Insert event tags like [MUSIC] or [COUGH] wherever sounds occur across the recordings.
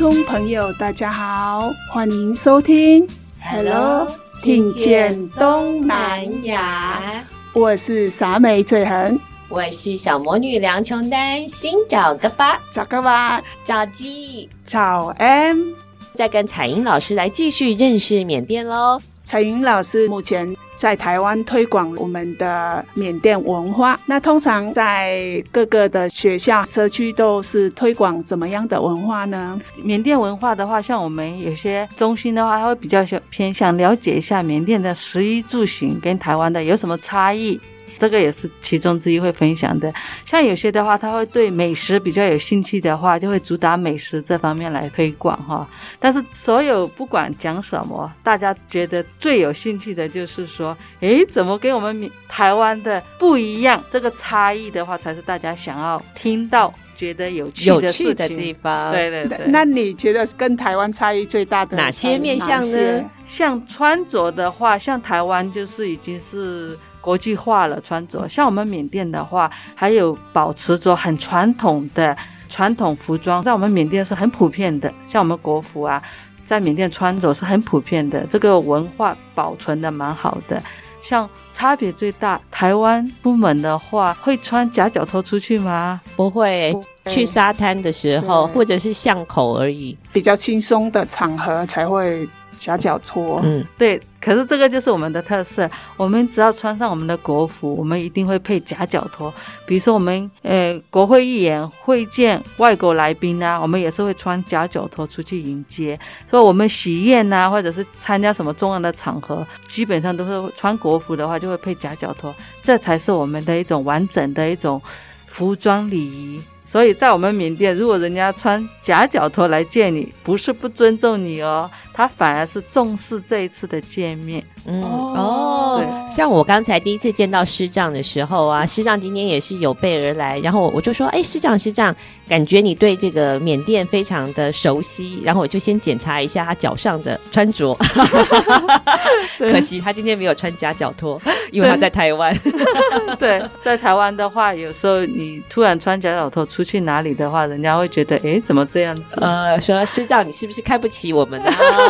众朋友，大家好，欢迎收听。Hello，听见东南亚。我是傻美翠恒，我是小魔女梁琼丹，新找个吧，找个吧，找鸡，找 M，再跟彩英老师来继续认识缅甸喽。彩英老师目前在台湾推广我们的缅甸文化。那通常在各个的学校、社区都是推广怎么样的文化呢？缅甸文化的话，像我们有些中心的话，它会比较偏向了解一下缅甸的食衣住行跟台湾的有什么差异。这个也是其中之一会分享的，像有些的话，他会对美食比较有兴趣的话，就会主打美食这方面来推广哈。但是所有不管讲什么，大家觉得最有兴趣的就是说，诶，怎么跟我们台湾的不一样？这个差异的话，才是大家想要听到、觉得有趣的事情，有趣的地方。对对对。那你觉得跟台湾差异最大的哪些面向呢？像穿着的话，像台湾就是已经是。国际化了穿着，像我们缅甸的话，还有保持着很传统的传统服装，在我们缅甸是很普遍的。像我们国服啊，在缅甸穿着是很普遍的，这个文化保存的蛮好的。像差别最大，台湾出门的话会穿夹脚拖出去吗？不会，去沙滩的时候或者是巷口而已，比较轻松的场合才会。夹脚拖，嗯，对，可是这个就是我们的特色。我们只要穿上我们的国服，我们一定会配夹脚拖。比如说我们呃国会议员会见外国来宾啊，我们也是会穿夹脚拖出去迎接。所以我们喜宴啊，或者是参加什么重要的场合，基本上都是穿国服的话，就会配夹脚拖。这才是我们的一种完整的一种服装礼仪。所以在我们缅甸，如果人家穿夹脚拖来见你，不是不尊重你哦，他反而是重视这一次的见面。嗯哦，像我刚才第一次见到师长的时候啊，师长今天也是有备而来，然后我就说，哎，师长师长，感觉你对这个缅甸非常的熟悉，然后我就先检查一下他脚上的穿着，[LAUGHS] 可惜他今天没有穿夹脚拖，因为他在台湾。[LAUGHS] 对，在台湾的话，有时候你突然穿夹脚拖出去哪里的话，人家会觉得，哎，怎么这样子？呃，说师长，你是不是看不起我们啊？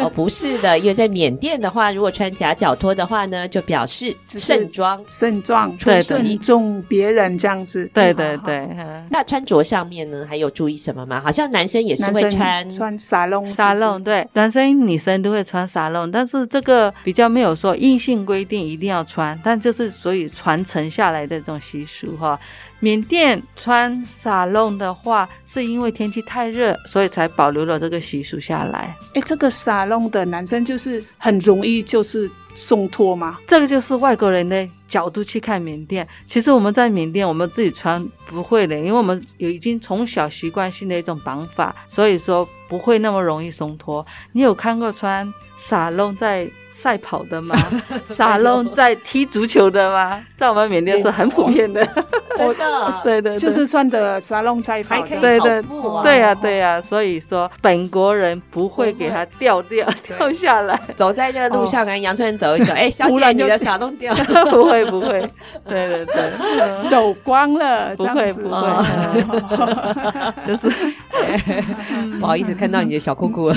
哦，不是的，因为在缅甸的话。如果穿夹脚拖的话呢，就表示盛装盛装出席，重别人这样子。对对对。那穿着上面呢，还有注意什么吗？好像男生也是会穿穿沙龙沙龙，对，男生女生都会穿沙龙，但是这个比较没有说硬性规定一定要穿，但就是所以传承下来的这种习俗哈。缅甸穿沙龙的话，是因为天气太热，所以才保留了这个习俗下来。哎，这个沙龙的男生就是很容易就是松脱吗？这个就是外国人的角度去看缅甸。其实我们在缅甸，我们自己穿不会的，因为我们有已经从小习惯性的一种绑法，所以说不会那么容易松脱。你有看过穿沙龙在赛跑的吗？[LAUGHS] 沙龙在踢足球的吗？在我们缅甸是很普遍的，[LAUGHS] 真的，[LAUGHS] 对对，就是穿着沙龙赛跑，对对对呀对呀，所以说本国人不会给他掉掉掉下来。走在这个路上，跟杨春走一走，哎，小姐，你的沙龙掉，不会不会，对对对，走光了，不会不会，就是 [LAUGHS] 不好意思看到你的小裤裤，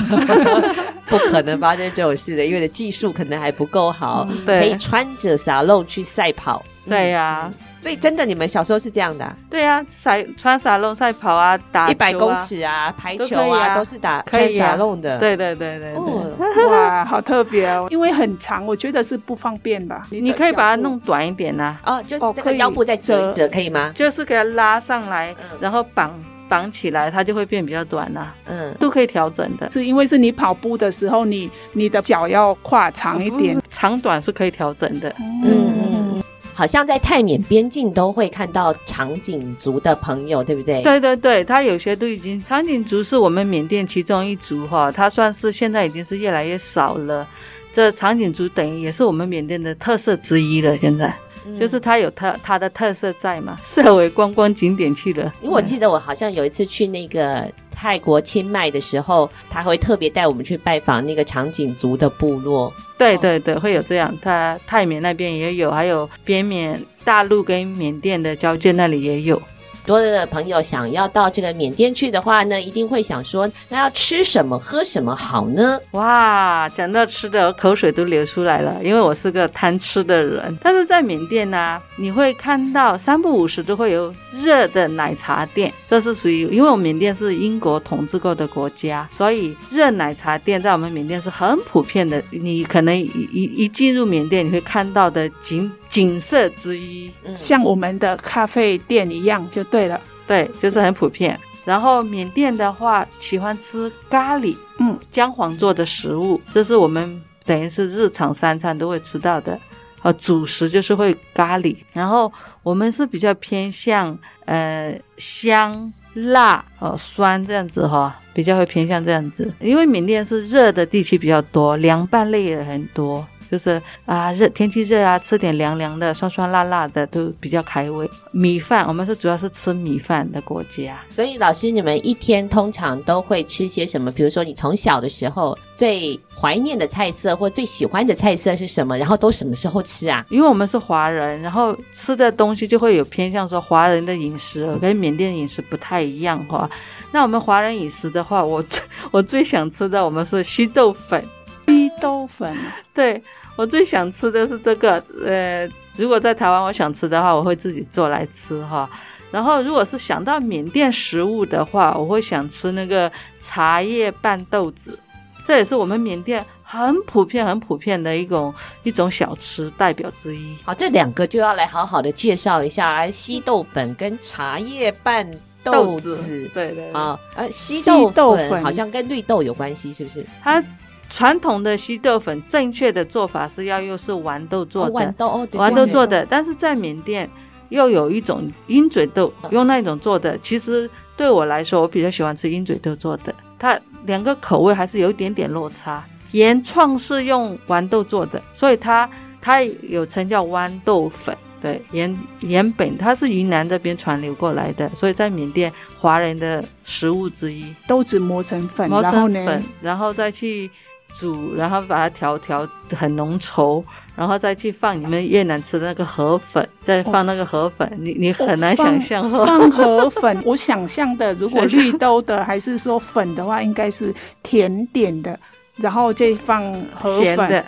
[LAUGHS] 不可能发生这种事的，因为的技术。可能还不够好，可以穿着沙漏去赛跑。对呀、嗯，所以真的你们小时候是这样的、啊？对呀、啊，赛穿沙龙赛跑啊，打一百公尺啊，排球啊，都，啊都是打可以沙龙的。对对对对，对，哦、[LAUGHS] 哇，好特别哦，因为很长，我觉得是不方便吧？你，你可以把它弄短一点呐、啊。哦，就是这个腰部再折一折，可以吗？就是给它拉上来，嗯、然后绑。绑起来，它就会变比较短啦。嗯，都可以调整的。是因为是你跑步的时候，你你的脚要跨长一点，嗯、长短是可以调整的。嗯嗯，好像在泰缅边境都会看到长颈族的朋友，对不对？对对对，他有些都已经长颈族是我们缅甸其中一族哈，它算是现在已经是越来越少了。这长颈族等于也是我们缅甸的特色之一了，现在。就是它有它它的特色在嘛，设为观光景点去了。因为我记得我好像有一次去那个泰国清迈的时候，他会特别带我们去拜访那个长颈族的部落。对对对，会有这样。他泰缅那边也有，还有边缅大陆跟缅甸的交界那里也有。多的朋友想要到这个缅甸去的话呢，一定会想说，那要吃什么喝什么好呢？哇，讲到吃的，口水都流出来了，因为我是个贪吃的人。但是在缅甸呢、你会看到三不五时都会有热的奶茶店，这是属于，因为我们缅甸是英国统治过的国家，所以热奶茶店在我们缅甸是很普遍的。你可能一一一进入缅甸，你会看到的景景色之一，像我们的咖啡店一样，就。对了，对，就是很普遍。然后缅甸的话，喜欢吃咖喱，嗯，姜黄做的食物，这是我们等于是日常三餐都会吃到的。呃，主食就是会咖喱。然后我们是比较偏向呃香辣呃酸这样子哈、哦，比较会偏向这样子。因为缅甸是热的地区比较多，凉拌类也很多。就是啊，热天气热啊，吃点凉凉的、酸酸辣辣的都比较开胃。米饭，我们是主要是吃米饭的国家。所以老师，你们一天通常都会吃些什么？比如说，你从小的时候最怀念的菜色或最喜欢的菜色是什么？然后都什么时候吃啊？因为我们是华人，然后吃的东西就会有偏向，说华人的饮食跟缅甸饮食不太一样哈。那我们华人饮食的话，我 [LAUGHS] 我最想吃的我们是稀豆粉。稀豆粉，对。我最想吃的是这个，呃，如果在台湾我想吃的话，我会自己做来吃哈。然后，如果是想到缅甸食物的话，我会想吃那个茶叶拌豆子，这也是我们缅甸很普遍、很普遍的一种一种小吃代表之一。好，这两个就要来好好的介绍一下，稀豆粉跟茶叶拌豆子，对，对对。啊，呃，稀豆粉好像跟绿豆有关系，是不是？它。传统的稀豆粉，正确的做法是要用是豌豆做的，豌豆哦，豌豆做的。但是在缅甸又有一种鹰嘴豆，用那种做的。其实对我来说，我比较喜欢吃鹰嘴豆做的。它两个口味还是有一点点落差。原创是用豌豆做的，所以它它有称叫豌豆粉。对，原原本它是云南这边传流过来的，所以在缅甸华人的食物之一。豆子磨成粉，磨成粉，然后再去。煮，然后把它调调很浓稠，然后再去放你们越南吃的那个河粉，再放那个河粉，哦、你你很难想象放，放河粉。我想象的，如果绿豆的还是说粉的话，应该是甜点的，然后再放河粉。咸的，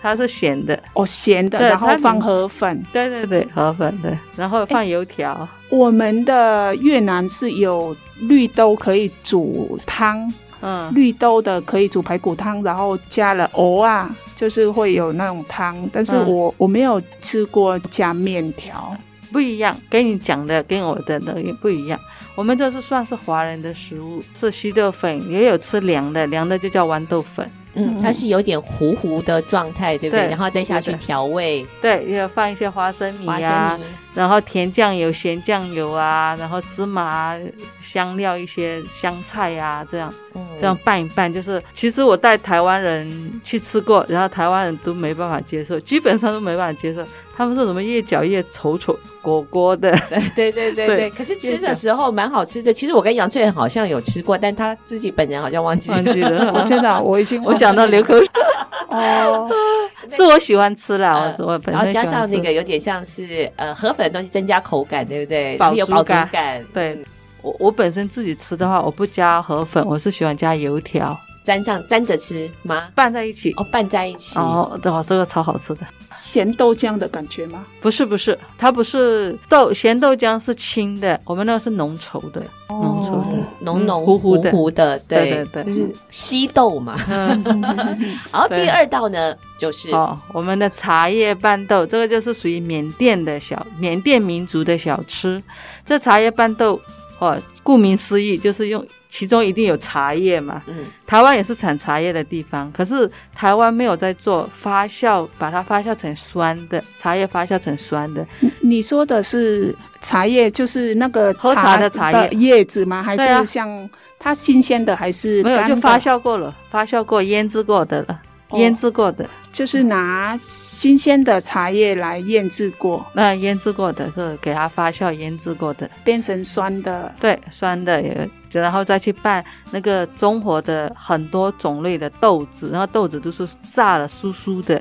它是咸的哦，咸的，然后放河粉。对对对，河粉对，然后放油条。我们的越南是有绿豆可以煮汤。嗯，绿豆的可以煮排骨汤，然后加了藕啊，就是会有那种汤。但是我、嗯、我没有吃过加面条，不一样。跟你讲的跟我的那也不一样。我们这是算是华人的食物，是稀豆粉，也有吃凉的，凉的就叫豌豆粉。嗯，它是有点糊糊的状态，对不对？对，然后再下去调味，对，要放一些花生米啊，米然后甜酱油、咸酱油啊，然后芝麻、香料一些香菜啊，这样，嗯、这样拌一拌，就是其实我带台湾人去吃过，然后台湾人都没办法接受，基本上都没办法接受。他们说什么越嚼越丑丑果果的，[LAUGHS] 对对对对对。可是吃的时候蛮好吃的。其实我跟杨翠好像有吃过，但他自己本人好像忘记了。忘记了，[LAUGHS] 我真的我已经我讲到流口水。哦，[LAUGHS] 是我喜欢吃啦，我我本身。然后加上那个有点像是呃河粉的东西，增加口感，对不对？有饱足感。对，我我本身自己吃的话，我不加河粉，我是喜欢加油条。沾上沾着吃吗？拌在一起哦，拌在一起哦，对，这个超好吃的，咸豆浆的感觉吗？不是不是，它不是豆咸豆浆是清的，我们那个是浓稠的，浓稠的，浓浓糊糊糊的，对对对，就是稀豆嘛。[LAUGHS] 然后第二道呢，就是哦，我们的茶叶拌豆，这个就是属于缅甸的小缅甸民族的小吃。这茶叶拌豆哦，顾名思义就是用。其中一定有茶叶嘛？嗯，台湾也是产茶叶的地方，可是台湾没有在做发酵，把它发酵成酸的茶叶，发酵成酸的。你说的是茶叶，就是那个喝茶的茶叶叶子吗？还是像它新鲜的，还是没有就发酵过了，发酵过、腌制过的了，腌制过的。就是拿新鲜的茶叶来腌制过，那腌制过的是给它发酵腌制过的，变成酸的，对，酸的也，然后再去拌那个中国的很多种类的豆子，然后豆子都是炸的酥酥的，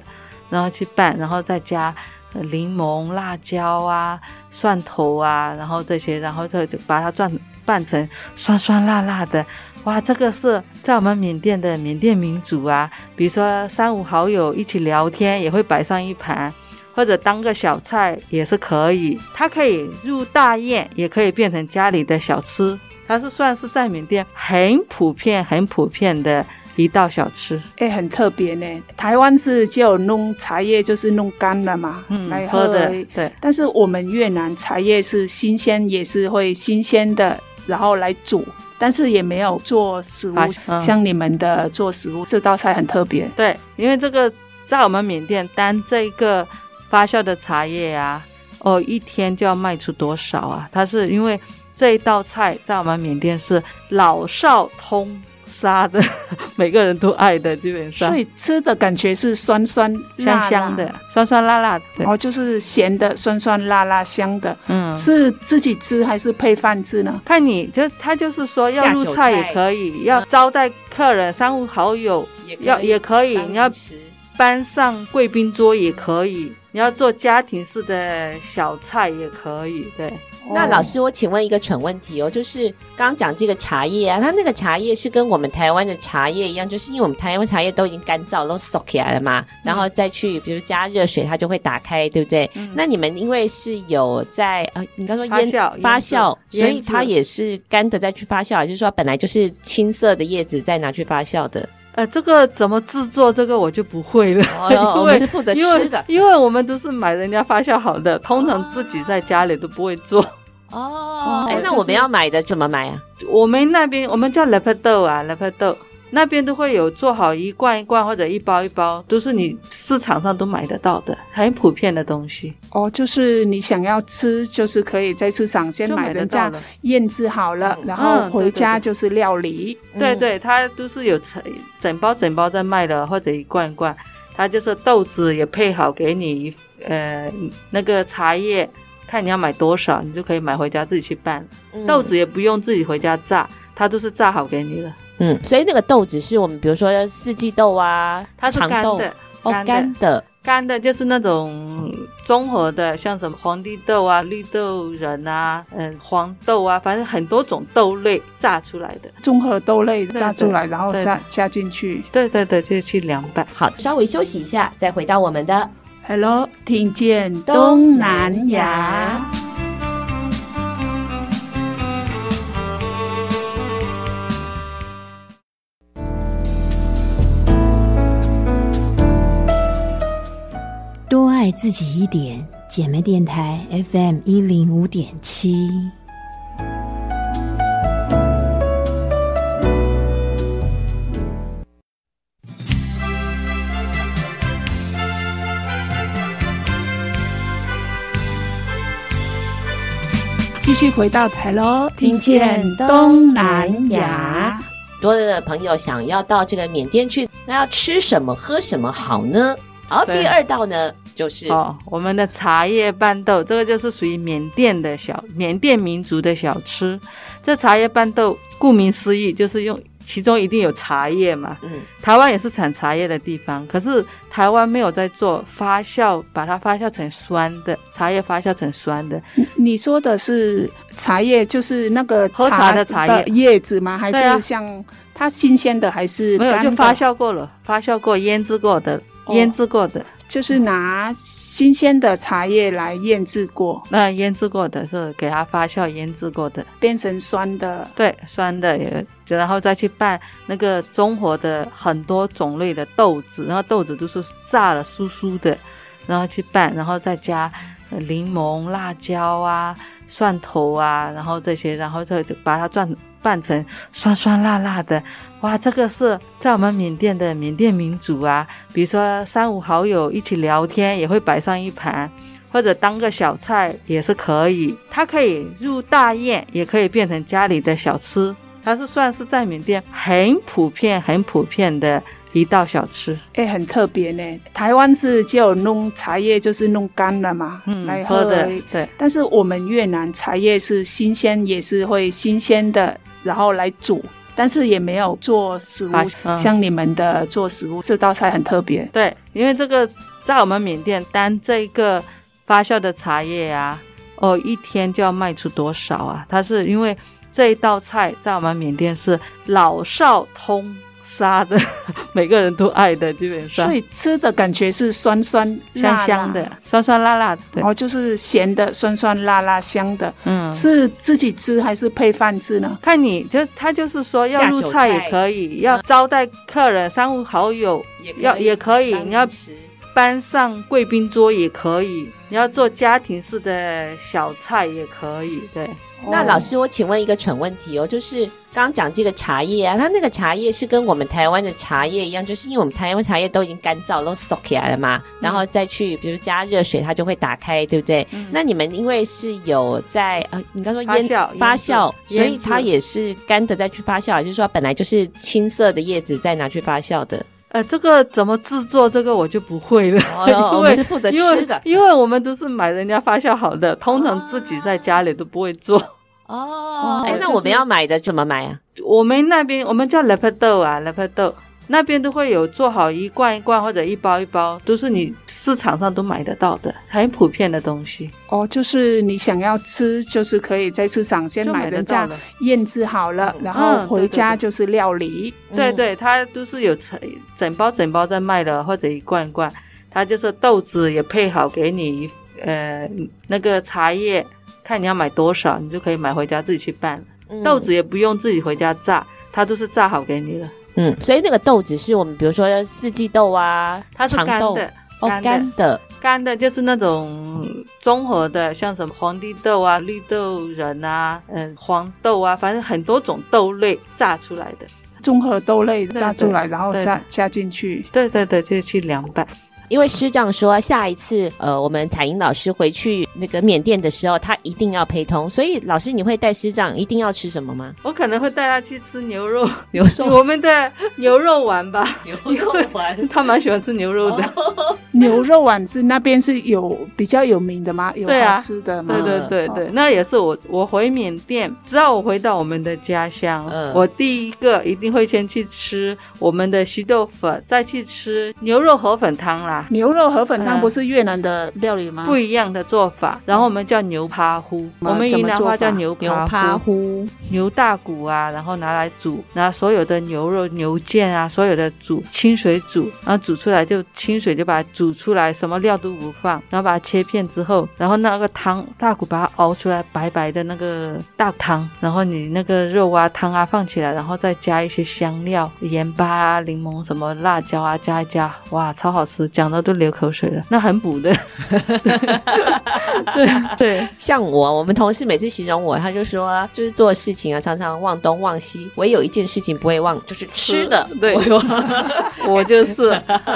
然后去拌，然后再加柠檬、辣椒啊、蒜头啊，然后这些，然后再就把它转拌成酸酸辣辣的。哇，这个是在我们缅甸的缅甸民族啊，比如说三五好友一起聊天，也会摆上一盘，或者当个小菜也是可以。它可以入大宴，也可以变成家里的小吃。它是算是在缅甸很普遍、很普遍的一道小吃。哎，很特别呢。台湾是就弄茶叶，就是弄干了嘛，嗯，来喝，喝的。对。但是我们越南茶叶是新鲜，也是会新鲜的，然后来煮。但是也没有做食物，嗯、像你们的做食物，这道菜很特别。对，因为这个在我们缅甸，单这个发酵的茶叶啊，哦，一天就要卖出多少啊？它是因为这一道菜在我们缅甸是老少通杀的，[LAUGHS] 每个人都爱的，基本上。所以吃的感觉是酸酸辣辣香香的，酸酸辣辣的。哦，就是咸的，酸酸辣辣香的。嗯，是自己吃还是配饭吃呢？看你就他就是说要入菜也可以，要招待客人、三五好友要也可以，你要搬上贵宾桌也可以，你要做家庭式的小菜也可以，对。那老师，我请问一个蠢问题哦，就是刚刚讲这个茶叶啊，它那个茶叶是跟我们台湾的茶叶一样，就是因为我们台湾茶叶都已经干燥都收起来了嘛，然后再去比如加热水，它就会打开，对不对？嗯、那你们因为是有在呃，你刚说腌发酵，发酵所以它也是干的再去发酵，还是说本来就是青色的叶子再拿去发酵的？呃，这个怎么制作？这个我就不会了，哦、[LAUGHS] 因为负责吃的因，因为我们都是买人家发酵好的，通常自己在家里都不会做。哦，哎，那我们要买的怎么买啊？我们那边我们叫勒皮豆啊，勒皮豆那边都会有做好一罐一罐或者一包一包，都是你市场上都买得到的，很普遍的东西。哦，就是你想要吃，就是可以在市场先买人家腌制好了，然后回家就是料理。对对，它都是有整整包整包在卖的，或者一罐一罐，它就是豆子也配好给你，呃，那个茶叶。看你要买多少，你就可以买回家自己去拌。嗯、豆子也不用自己回家榨，它都是榨好给你的。嗯，所以那个豆子是我们，比如说四季豆啊，它是干的，哦，干的，干的就是那种综合的，像什么皇帝豆啊、绿豆仁啊、嗯，黄豆啊，反正很多种豆类榨出来的综合豆类榨出来，然后加加进去。对对对，就去凉拌。好，稍微休息一下，再回到我们的。Hello，听见东南亚。爱自己一点，姐妹电台 FM 一零五点七。继续回到台喽，听见东南亚。多的朋友想要到这个缅甸去，那要吃什么、喝什么好呢？好，第二道呢，就是哦，我们的茶叶拌豆，这个就是属于缅甸的小缅甸民族的小吃。这茶叶拌豆，顾名思义，就是用其中一定有茶叶嘛。嗯，台湾也是产茶叶的地方，可是台湾没有在做发酵，把它发酵成酸的茶叶，发酵成酸的。你说的是茶叶，就是那个喝茶的茶叶叶子吗？还是像它新鲜的，还是没有就发酵过了，发酵过、腌制过的，腌制过的。哦就是拿新鲜的茶叶来腌制过，那腌制过的是给它发酵腌制过的，变成酸的，对，酸的也，然后再去拌那个中和的很多种类的豆子，然后豆子都是炸了酥酥的，然后去拌，然后再加柠檬、辣椒啊、蒜头啊，然后这些，然后就就把它转拌成酸酸辣辣的。哇，这个是在我们缅甸的缅甸民族啊，比如说三五好友一起聊天，也会摆上一盘，或者当个小菜也是可以。它可以入大宴，也可以变成家里的小吃。它是算是在缅甸很普遍、很普遍的一道小吃。哎、欸，很特别呢。台湾是只有弄茶叶，就是弄干了嘛，嗯，来喝，喝的。对。但是我们越南茶叶是新鲜，也是会新鲜的，然后来煮。但是也没有做食物，嗯、像你们的做食物这道菜很特别。对，因为这个在我们缅甸，单这一个发酵的茶叶啊，哦，一天就要卖出多少啊？它是因为这一道菜在我们缅甸是老少通杀的，[LAUGHS] 每个人都爱的，基本上。所以吃的感觉是酸酸辣辣香香的，酸酸辣辣的，然后就是咸的，酸酸辣辣香的。嗯，是自己吃还是配饭吃呢？看你就他就是说要入菜也可以，要招待客人、三五好友也要也可以，你要搬上贵宾桌也可以，你要做家庭式的小菜也可以，对。那老师，我请问一个蠢问题哦，就是刚刚讲这个茶叶啊，它那个茶叶是跟我们台湾的茶叶一样，就是因为我们台湾茶叶都已经干燥，都熟起来了嘛，然后再去比如加热水，它就会打开，对不对？嗯、那你们因为是有在呃，你刚说腌发酵，发酵所以它也是干的再去发酵，还是说本来就是青色的叶子再拿去发酵的？呃，这个怎么制作？这个我就不会了，哦、[LAUGHS] 因为我们是负责吃的因，因为我们都是买人家发酵好的，通常自己在家里都不会做。哦，哎、欸，那我们要买的怎么买啊？我们那边我们叫勒佩豆啊，勒佩豆那边都会有做好一罐一罐或者一包一包，都是你市场上都买得到的，很普遍的东西。哦，就是你想要吃，就是可以在市场先买人家腌制好了，然后回家就是料理。嗯、对，对对，它都是有整整包整包在卖的，或者一罐一罐，它就是豆子也配好给你，呃，那个茶叶。看你要买多少，你就可以买回家自己去拌。嗯、豆子也不用自己回家榨，它都是榨好给你了。嗯，所以那个豆子是我们比如说四季豆啊，它是干的，哦，干的，干的就是那种综合的，像什么皇帝豆啊、绿豆仁啊、嗯黄豆啊，反正很多种豆类榨出来的综合豆类榨出来，然后加加进去。对对对，就去凉拌。因为师长说，下一次呃，我们彩英老师回去那个缅甸的时候，他一定要陪同。所以老师，你会带师长一定要吃什么吗？我可能会带他去吃牛肉，[LAUGHS] 牛肉，我们的牛肉丸吧。牛肉丸，[LAUGHS] 他蛮喜欢吃牛肉的。哦、[LAUGHS] 牛肉丸是那边是有比较有名的吗？有好吃的吗？对、啊、对对对，哦、那也是我我回缅甸，只要我回到我们的家乡，嗯，我第一个一定会先去吃我们的稀豆粉，再去吃牛肉河粉汤啦。牛肉河粉汤不是越南的料理吗？不一样的做法，然后我们叫牛扒糊，我们云南话叫牛扒糊，牛大骨啊，然后拿来煮，然后所有的牛肉、牛腱啊，所有的煮清水煮，然后煮出来就清水就把它煮出来，什么料都不放，然后把它切片之后，然后那个汤大骨把它熬出来白白的那个大汤，然后你那个肉啊汤啊放起来，然后再加一些香料、盐巴啊、柠檬什么辣椒啊加一加，哇，超好吃，讲。都流口水了，那很补的。[LAUGHS] 对 [LAUGHS] 对，像我，我们同事每次形容我，他就说，就是做事情啊，常常忘东忘西，唯有一件事情不会忘，就是吃的。对，[LAUGHS] 我就是，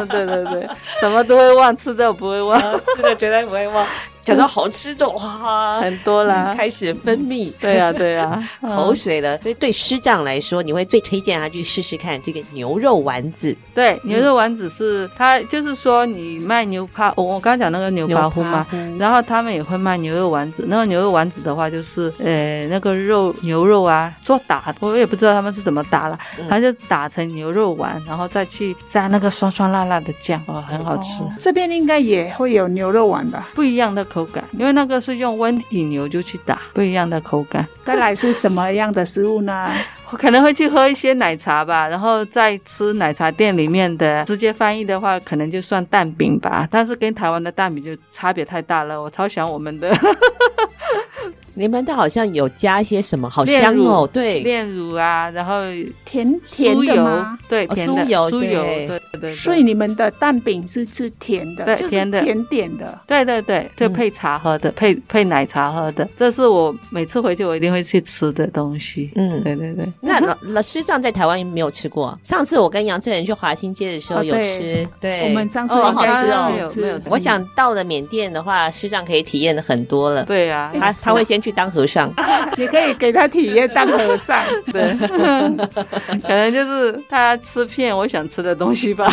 对对对，什么都会忘，吃的不会忘，吃的绝对不会忘。讲到好吃的哇，很多啦，开始分泌，对啊对啊，[LAUGHS] 口水了。所以对师长来说，你会最推荐他去试试看这个牛肉丸子。对，牛肉丸子是他就是说你卖牛扒，我我刚刚讲那个牛扒糊嘛，然后他们也会卖牛肉丸子。那个牛肉丸子的话，就是呃那个肉牛肉啊做打，我也不知道他们是怎么打了，他就打成牛肉丸，然后再去蘸那个酸酸辣辣的酱，哦，很好吃。这边应该也会有牛肉丸吧？不一样的。口感，因为那个是用温体牛就去打，不一样的口感。再来是什么样的食物呢？我可能会去喝一些奶茶吧，然后再吃奶茶店里面的。直接翻译的话，可能就算蛋饼吧。但是跟台湾的蛋饼就差别太大了，我超喜欢我们的。[LAUGHS] 你们的好像有加一些什么，好香哦，对，炼乳啊，然后甜甜的吗？对，甜的，酥油，酥油，对对。所以你们的蛋饼是吃甜的，对，甜的，甜点的，对对对，就配茶喝的，配配奶茶喝的，这是我每次回去我一定会去吃的东西。嗯，对对对。那老老师长在台湾没有吃过？上次我跟杨翠仁去华新街的时候有吃，对，我们上次好好吃哦，没有没有。我想到了缅甸的话，师长可以体验的很多了。对啊，他他会先去当和尚，[LAUGHS] 你可以给他体验当和尚，[LAUGHS] 对，[LAUGHS] 可能就是他吃遍我想吃的东西吧。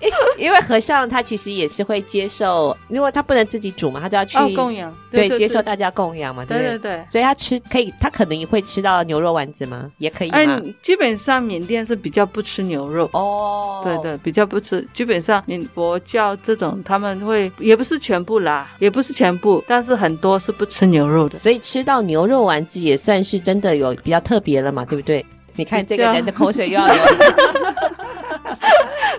[LAUGHS] 因为和尚他其实也是会接受，因为他不能自己煮嘛，他就要去供养，对，接受大家供养嘛，对对对。所以他吃可以，他可能也会吃到牛肉丸子吗？也可以吗？嗯，基本上缅甸是比较不吃牛肉哦，对对，比较不吃。基本上缅佛教这种他们会也不是全部啦，也不是全部，但是很多是不吃牛肉的。所以吃到牛肉丸子也算是真的有比较特别了嘛，对不对？你看这个人的口水又要流。[LAUGHS]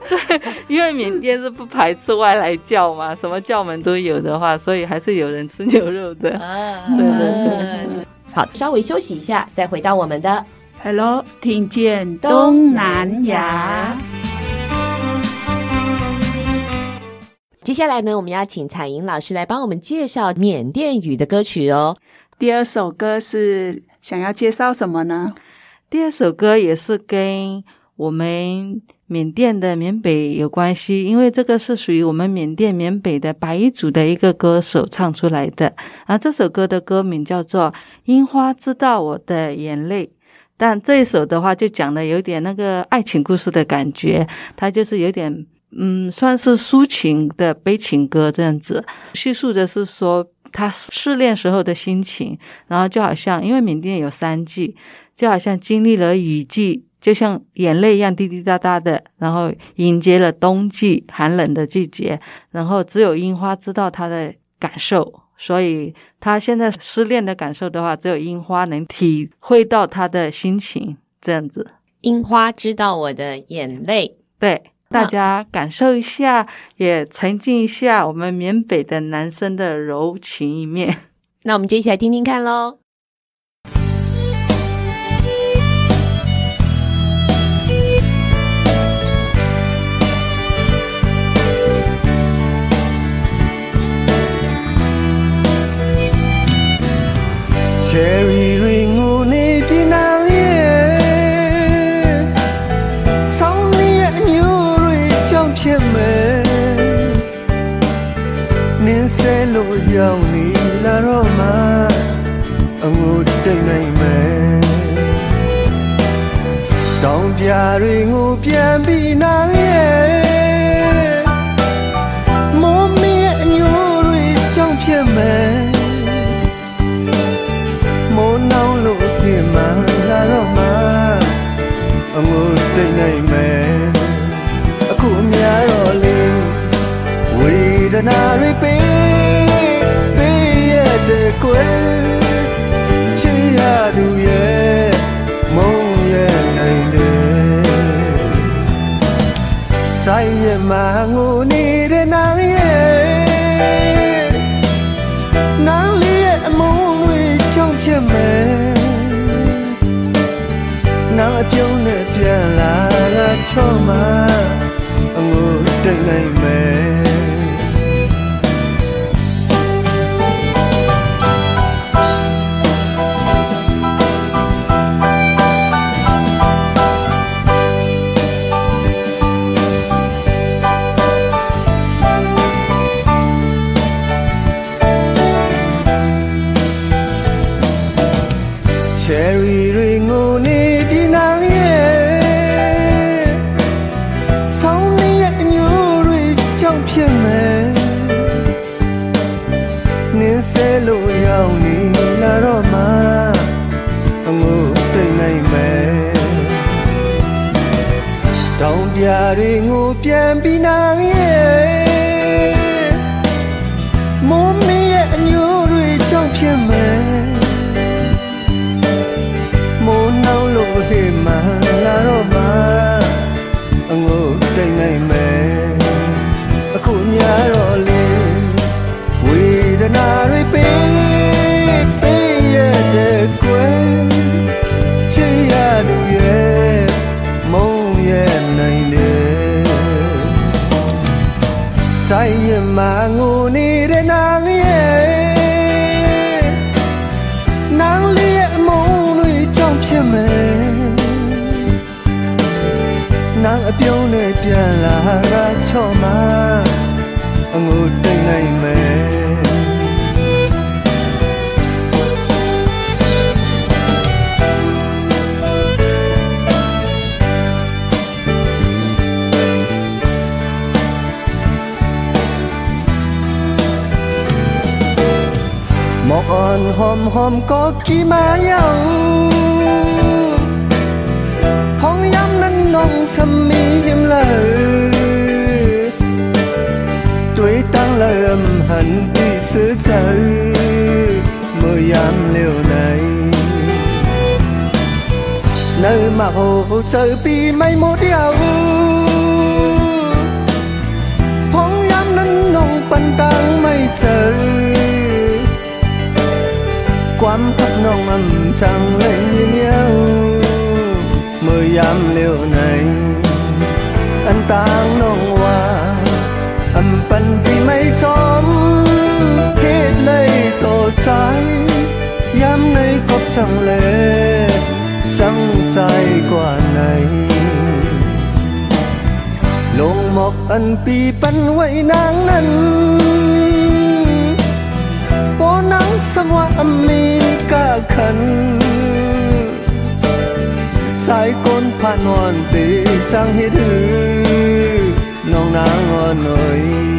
对，[LAUGHS] 因为缅甸是不排斥外来教嘛，什么教门都有的话，所以还是有人吃牛肉的。啊，对对对。好，稍微休息一下，再回到我们的 Hello，听见东南亚。接下来呢，我们要请彩莹老师来帮我们介绍缅甸语的歌曲哦。第二首歌是想要介绍什么呢？第二首歌也是跟我们。缅甸的缅北有关系，因为这个是属于我们缅甸缅北的白族的一个歌手唱出来的。啊，这首歌的歌名叫做《樱花知道我的眼泪》，但这一首的话就讲的有点那个爱情故事的感觉，它就是有点嗯，算是抒情的悲情歌这样子，叙述的是说他失恋时候的心情，然后就好像因为缅甸有三季，就好像经历了雨季。就像眼泪一样滴滴答答的，然后迎接了冬季寒冷的季节，然后只有樱花知道他的感受，所以他现在失恋的感受的话，只有樱花能体会到他的心情，这样子。樱花知道我的眼泪，对，大家感受一下，也沉浸一下我们缅北的男生的柔情一面。那我们就一起来听听看喽。cherry ring ကိုနေပြနာရဲ့ဆောင်းလေးရဲ့အညိုတွေကြောင့်ဖြစ်မယ်နင်းဆဲလို့ရောက်နေလာတော့မှအငိုတိတ်နိုင်မယ်တောင်ပြတွေကိုပြန်ပြီး ဒနာတွေပေးပေးရတဲ့ကွယ်ချစ်ရသူရဲ့မုန်းရနိုင်တယ်ဆိုင်ရမှာငိုနေတဲ့နာရဲ့နာလေးရဲ့အမုန်းတွေကြောင့်ဖြစ်မယ်နာအပြုံးနဲ့ပြန်လာချော့မှာအငိုတိတ်နိုင်မယ် 心已染淚，對燈裏暗痕的死罪，沒染了你。nơi mà hồ trời bi mây mù điều phong yam nâng ngông bắn tăng mây trời. Quám khắp nông âm trăng lên như nhau mười yam liều จังเลยเมียวเมื่อยามเลี้ยวในอันต่างน้องว่าอำปันที่ไม่จอมเหตุเลยโตใจย้ำในกบสั่งเลยจังใจกว่าไหน ลงหมอกอันปีปันไว้นางนั้น bố nắng xăm hoa âm mi ca khẩn trái côn phan hoàn tì trang hết hư nong nang ngon nơi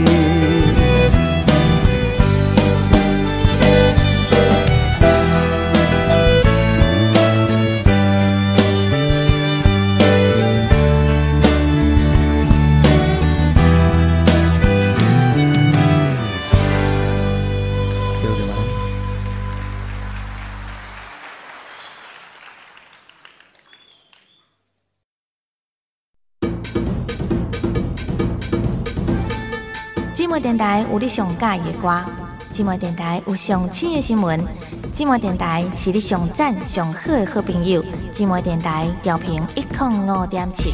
台有你上喜欢的歌，寂寞电台有上新的新闻，寂寞电台是你上赞上好的好朋友。寂寞电台调频一零五点七。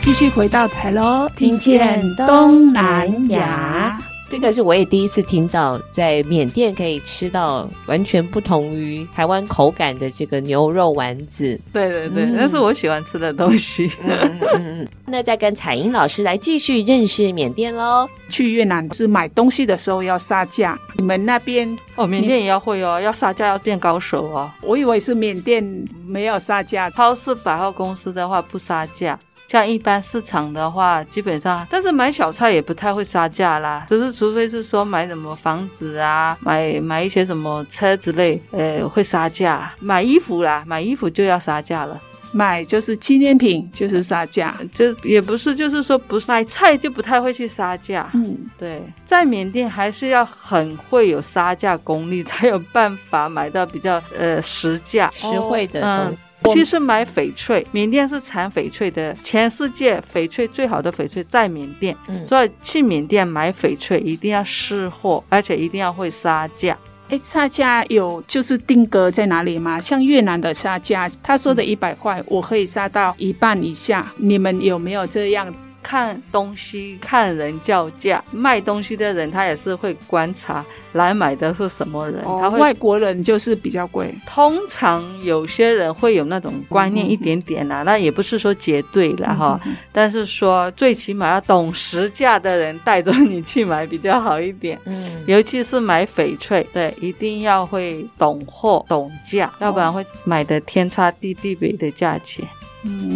继续回到台喽，听见东南亚。这个是我也第一次听到，在缅甸可以吃到完全不同于台湾口感的这个牛肉丸子。对对对，嗯、那是我喜欢吃的东西。嗯嗯、那再跟彩英老师来继续认识缅甸喽。去越南是买东西的时候要杀价，你们那边哦，缅甸也要会哦，要杀价要变高手哦。我以为是缅甸没有杀价，超市百货公司的话不杀价。像一般市场的话，基本上，但是买小菜也不太会杀价啦，只是除非是说买什么房子啊，买买一些什么车之类，呃，会杀价。买衣服啦，买衣服就要杀价了。买就是纪念品，就是杀价，就也不是，就是说不是买菜就不太会去杀价。嗯，对，在缅甸还是要很会有杀价功力，才有办法买到比较呃实价、实惠的。嗯。其实买翡翠，缅甸是产翡翠的，全世界翡翠最好的翡翠在缅甸，嗯，所以去缅甸买翡翠一定要识货，而且一定要会杀价。哎，杀价有就是定格在哪里吗？像越南的杀价，他说的一百块，我可以杀到一半以下，你们有没有这样？看东西、看人叫价，卖东西的人他也是会观察来买的是什么人。哦、他会外国人就是比较贵。通常有些人会有那种观念一点点啦、啊，那、嗯、也不是说绝对了哈。嗯、但是说最起码要懂实价的人带着你去买比较好一点。嗯，尤其是买翡翠，对，一定要会懂货、懂价，要不然会买的天差地地别的价钱。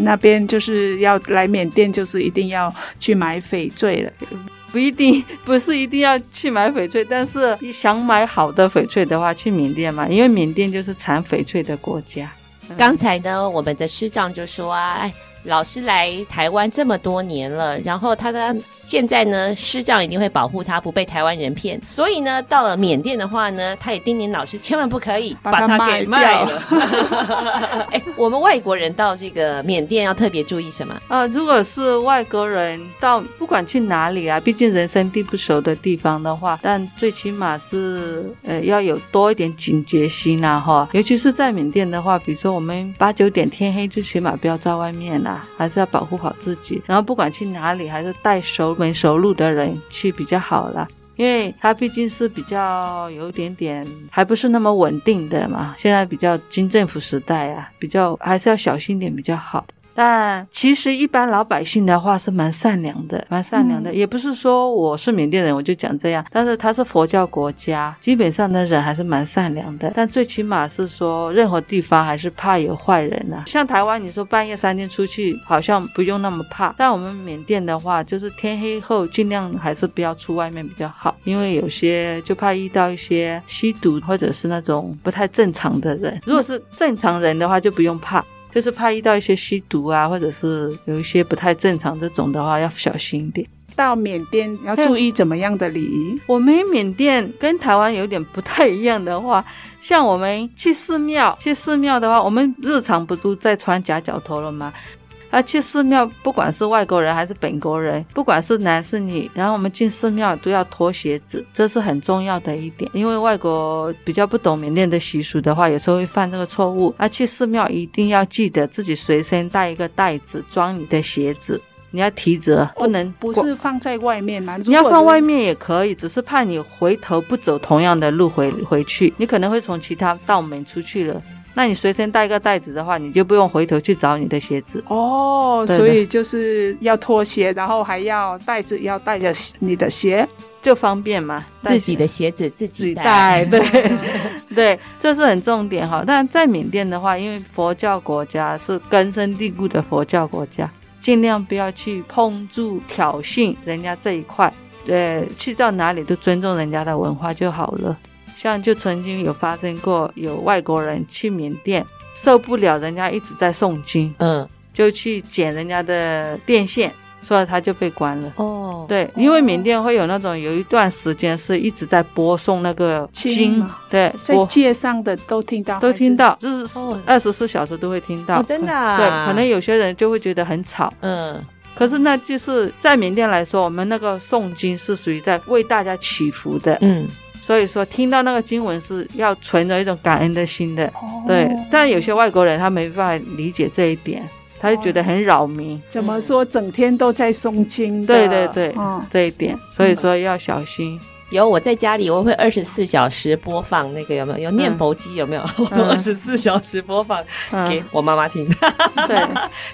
那边就是要来缅甸，就是一定要去买翡翠了。不一定，不是一定要去买翡翠，但是想买好的翡翠的话，去缅甸嘛，因为缅甸就是产翡翠的国家。刚才呢，我们的师长就说啊，哎。老师来台湾这么多年了，然后他的现在呢，师长一定会保护他不被台湾人骗。所以呢，到了缅甸的话呢，他也叮咛老师千万不可以把他给卖了。[LAUGHS] 哎，我们外国人到这个缅甸要特别注意什么？啊、呃，如果是外国人到不管去哪里啊，毕竟人生地不熟的地方的话，但最起码是呃要有多一点警觉心啊哈。尤其是在缅甸的话，比如说我们八九点天黑最起码不要在外面啦、啊。还是要保护好自己，然后不管去哪里，还是带熟门熟路的人去比较好啦，因为它毕竟是比较有点点，还不是那么稳定的嘛。现在比较金政府时代啊，比较还是要小心点比较好。但其实一般老百姓的话是蛮善良的，蛮善良的，嗯、也不是说我是缅甸人我就讲这样。但是他是佛教国家，基本上的人还是蛮善良的。但最起码是说，任何地方还是怕有坏人呐、啊。像台湾，你说半夜三点出去，好像不用那么怕。但我们缅甸的话，就是天黑后尽量还是不要出外面比较好，因为有些就怕遇到一些吸毒或者是那种不太正常的人。如果是正常人的话，就不用怕。就是怕遇到一些吸毒啊，或者是有一些不太正常这种的话，要小心一点。到缅甸要注意怎么样的礼仪？我们缅甸跟台湾有点不太一样的话，像我们去寺庙，去寺庙的话，我们日常不都在穿夹脚拖了吗？而去寺庙，不管是外国人还是本国人，不管是男是女，然后我们进寺庙都要脱鞋子，这是很重要的一点。因为外国比较不懂缅甸的习俗的话，有时候会犯这个错误。而去寺庙一定要记得自己随身带一个袋子装你的鞋子，你要提着，不能、哦、不是放在外面吗？你要放外面也可以，只是怕你回头不走同样的路回回去，你可能会从其他道门出去了。那你随身带个袋子的话，你就不用回头去找你的鞋子哦。所以就是要脱鞋，然后还要袋子要带着你的鞋，就方便嘛。自己的鞋子自己带，对 [LAUGHS] 对，这是很重点哈。但在缅甸的话，因为佛教国家是根深蒂固的佛教国家，尽量不要去碰触、挑衅人家这一块。对，去到哪里都尊重人家的文化就好了。像就曾经有发生过，有外国人去缅甸受不了人家一直在诵经，嗯，就去剪人家的电线，所以他就被关了。哦，对，因为缅甸会有那种有一段时间是一直在播送那个经，对，在街上的都听到，都听到，就是二十四小时都会听到。哦，真的啊？对，可能有些人就会觉得很吵，嗯，可是那就是在缅甸来说，我们那个诵经是属于在为大家祈福的，嗯。所以说，听到那个经文是要存着一种感恩的心的，哦、对。但有些外国人他没办法理解这一点，他就觉得很扰民。怎么说，整天都在诵经？对对对，哦、这一点，所以说要小心。有我在家里，我会二十四小时播放那个有没有？有念佛机有没有？[LAUGHS] 二十四 [LAUGHS] 小时播放给我妈妈听。[LAUGHS] 对，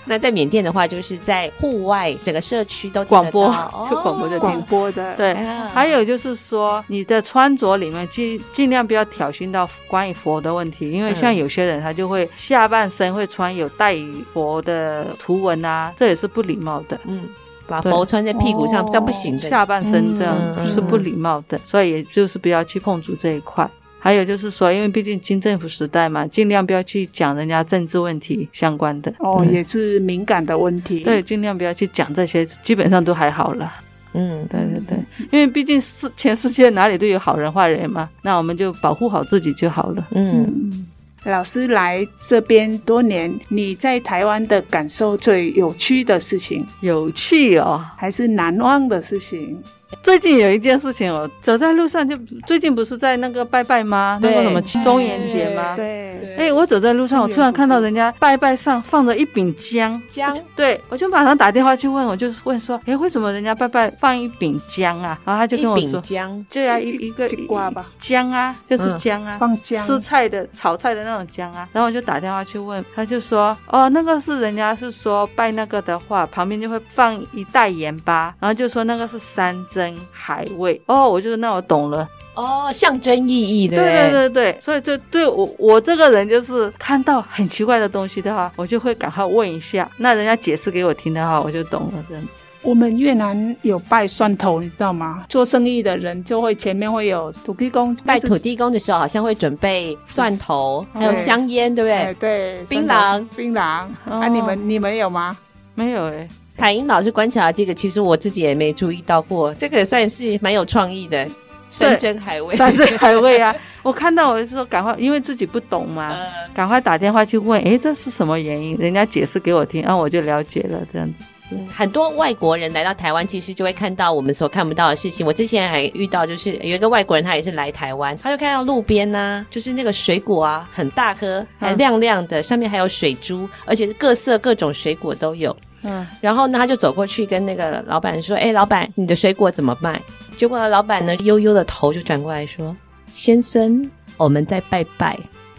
那在缅甸的话，就是在户外整个社区都广播，就广播的广播的。对，还有就是说，你的穿着里面尽尽量不要挑衅到关于佛的问题，因为像有些人他就会下半身会穿有带佛的图文啊，这也是不礼貌的。嗯。把头穿在屁股上，这样不行的。下半身这样是不礼貌的，所以也就是不要去碰触这一块。还有就是说，因为毕竟新政府时代嘛，尽量不要去讲人家政治问题相关的。哦，也是敏感的问题。对，尽量不要去讲这些，基本上都还好了。嗯，对对对，因为毕竟是全世界哪里都有好人坏人嘛，那我们就保护好自己就好了。嗯。老师来这边多年，你在台湾的感受最有趣的事情？有趣哦，还是难忘的事情？最近有一件事情，我走在路上就最近不是在那个拜拜吗？那个什么中元节吗？对。哎，我走在路上，我突然看到人家拜拜上放着一饼姜姜，对，我就马上打电话去问，我就问说，哎，为什么人家拜拜放一饼姜啊？然后他就跟我说，姜，就要一一个瓜吧，姜啊，就是姜啊，放姜，吃菜的炒菜的那种姜啊。然后我就打电话去问，他就说，哦，那个是人家是说拜那个的话，旁边就会放一袋盐巴，然后就说那个是山珍海味。哦，我就说那我懂了。哦，象征意义的，对对对对，所以就对我我这个人就是看到很奇怪的东西的话，我就会赶快问一下，那人家解释给我听的话，我就懂了。这样子，我们越南有拜蒜头，你知道吗？做生意的人就会前面会有土地公，拜土地公的时候好像会准备蒜头，还有香烟，对不对？对，槟榔，槟榔。啊，你们你们有吗？没有哎。凯英老师观察这个，其实我自己也没注意到过，这个也算是蛮有创意的。山珍海味，山珍海味啊！[LAUGHS] 我看到我就说赶快，因为自己不懂嘛，赶快打电话去问，哎，这是什么原因？人家解释给我听，然后我就了解了。这样子，很多外国人来到台湾，其实就会看到我们所看不到的事情。我之前还遇到，就是有一个外国人，他也是来台湾，他就看到路边呢，就是那个水果啊，很大颗，还亮亮的，上面还有水珠，而且是各色各种水果都有。嗯，然后呢，他就走过去跟那个老板说：“哎，老板，你的水果怎么卖？”结果呢，老板呢悠悠的头就转过来说：“先生，我们在拜拜。[LAUGHS] ”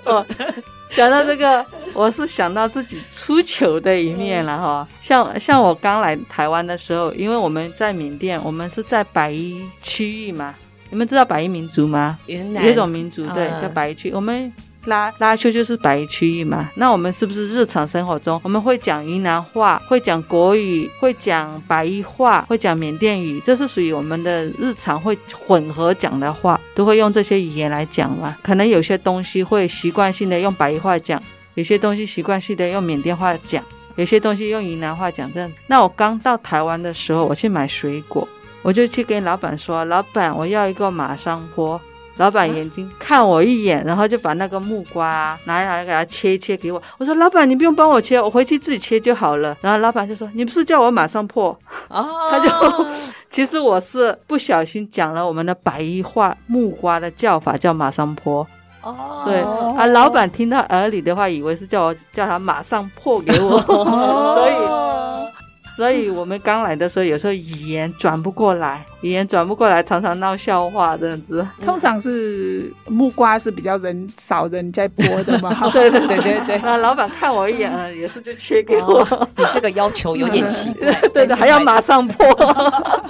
[LAUGHS] 哦，讲到这个，我是想到自己出糗的一面了哈。像像我刚来台湾的时候，因为我们在缅甸，我们是在白衣区域嘛。你们知道白衣民族吗？有一种民族对，在白衣区，我们。拉拉丘就是白夷区域嘛，那我们是不是日常生活中我们会讲云南话，会讲国语，会讲白夷话，会讲缅甸语，这是属于我们的日常会混合讲的话，都会用这些语言来讲嘛。可能有些东西会习惯性的用白夷话讲，有些东西习惯性的用缅甸话讲，有些东西用云南话讲这样。那我刚到台湾的时候，我去买水果，我就去跟老板说：“老板，我要一个马山坡。”老板眼睛看我一眼，然后就把那个木瓜啊拿来给他切一切给我。我说：“老板，你不用帮我切，我回去自己切就好了。”然后老板就说：“你不是叫我马上破？”哦，他就 [LAUGHS] 其实我是不小心讲了我们的百夷话，木瓜的叫法叫马上坡。哦，对啊，老板听到耳里的话，以为是叫我叫他马上破给我，[LAUGHS] 哦、所以。所以我们刚来的时候，有时候语言转不过来，语言转不过来，常常闹笑话这样子。[LAUGHS] 通常是木瓜是比较人少人在播的嘛。[LAUGHS] 对对对对对。那老板看我一眼，也是就切给我。哦、你这个要求有点奇怪。[LAUGHS] 对的，还要马上剥。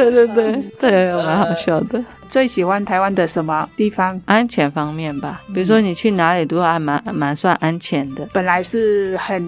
对对对对，蛮好笑的。最喜欢台湾的什么地方？安全方面吧，比如说你去哪里都还蛮蛮算安全的。本来是很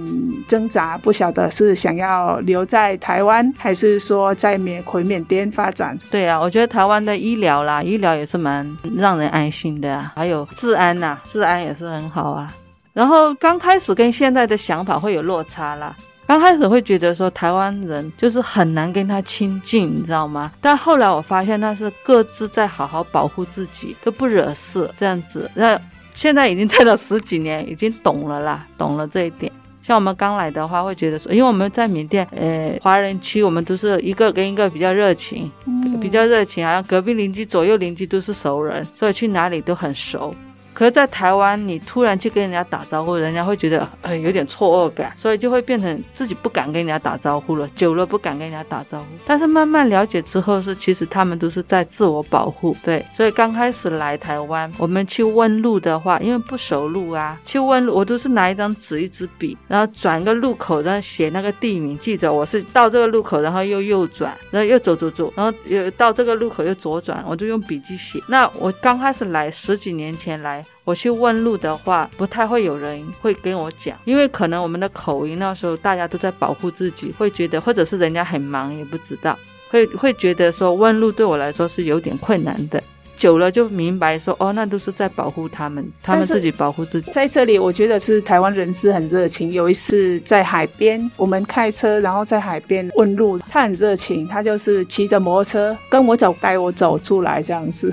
挣扎，不晓得是想要留在台湾，还是说在缅回缅甸发展。对啊，我觉得台湾的医疗啦，医疗也是蛮让人安心的啊，还有治安呐，治安也是很好啊。然后刚开始跟现在的想法会有落差啦。刚开始会觉得说台湾人就是很难跟他亲近，你知道吗？但后来我发现那是各自在好好保护自己，都不惹事这样子。那现在已经在了十几年，已经懂了啦，[LAUGHS] 懂了这一点。像我们刚来的话，会觉得说，因为我们在缅甸，呃，华人区，我们都是一个跟一个比较热情，比较热情，好像隔壁邻居、左右邻居都是熟人，所以去哪里都很熟。可是，在台湾，你突然去跟人家打招呼，人家会觉得呃有点错愕感，所以就会变成自己不敢跟人家打招呼了。久了不敢跟人家打招呼，但是慢慢了解之后，是其实他们都是在自我保护。对，所以刚开始来台湾，我们去问路的话，因为不熟路啊，去问路，我都是拿一张纸、一支笔，然后转一个路口，然后写那个地名，记着我是到这个路口，然后又右转，然后又走走走，然后又到这个路口又左转，我就用笔记写。那我刚开始来十几年前来。我去问路的话，不太会有人会跟我讲，因为可能我们的口音那时候大家都在保护自己，会觉得或者是人家很忙也不知道，会会觉得说问路对我来说是有点困难的。久了就明白说哦，那都是在保护他们，他们自己保护自己。在这里，我觉得是台湾人是很热情。有一次在海边，我们开车，然后在海边问路，他很热情，他就是骑着摩托车跟我走，带我走出来这样子。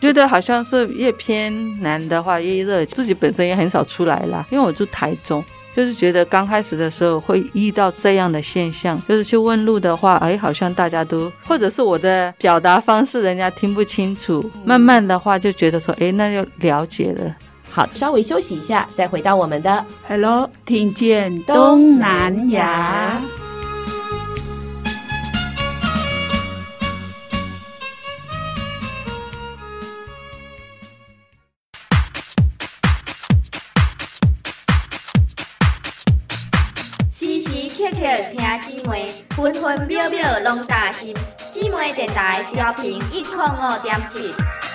觉得好像是越偏南的话越热，自己本身也很少出来啦。因为我住台中，就是觉得刚开始的时候会遇到这样的现象，就是去问路的话，哎，好像大家都或者是我的表达方式人家听不清楚。慢慢的话就觉得说，哎，那就了解了。好，稍微休息一下，再回到我们的 Hello，听见东南亚。秒秒拢担心。姊妹电台调频一零五点七。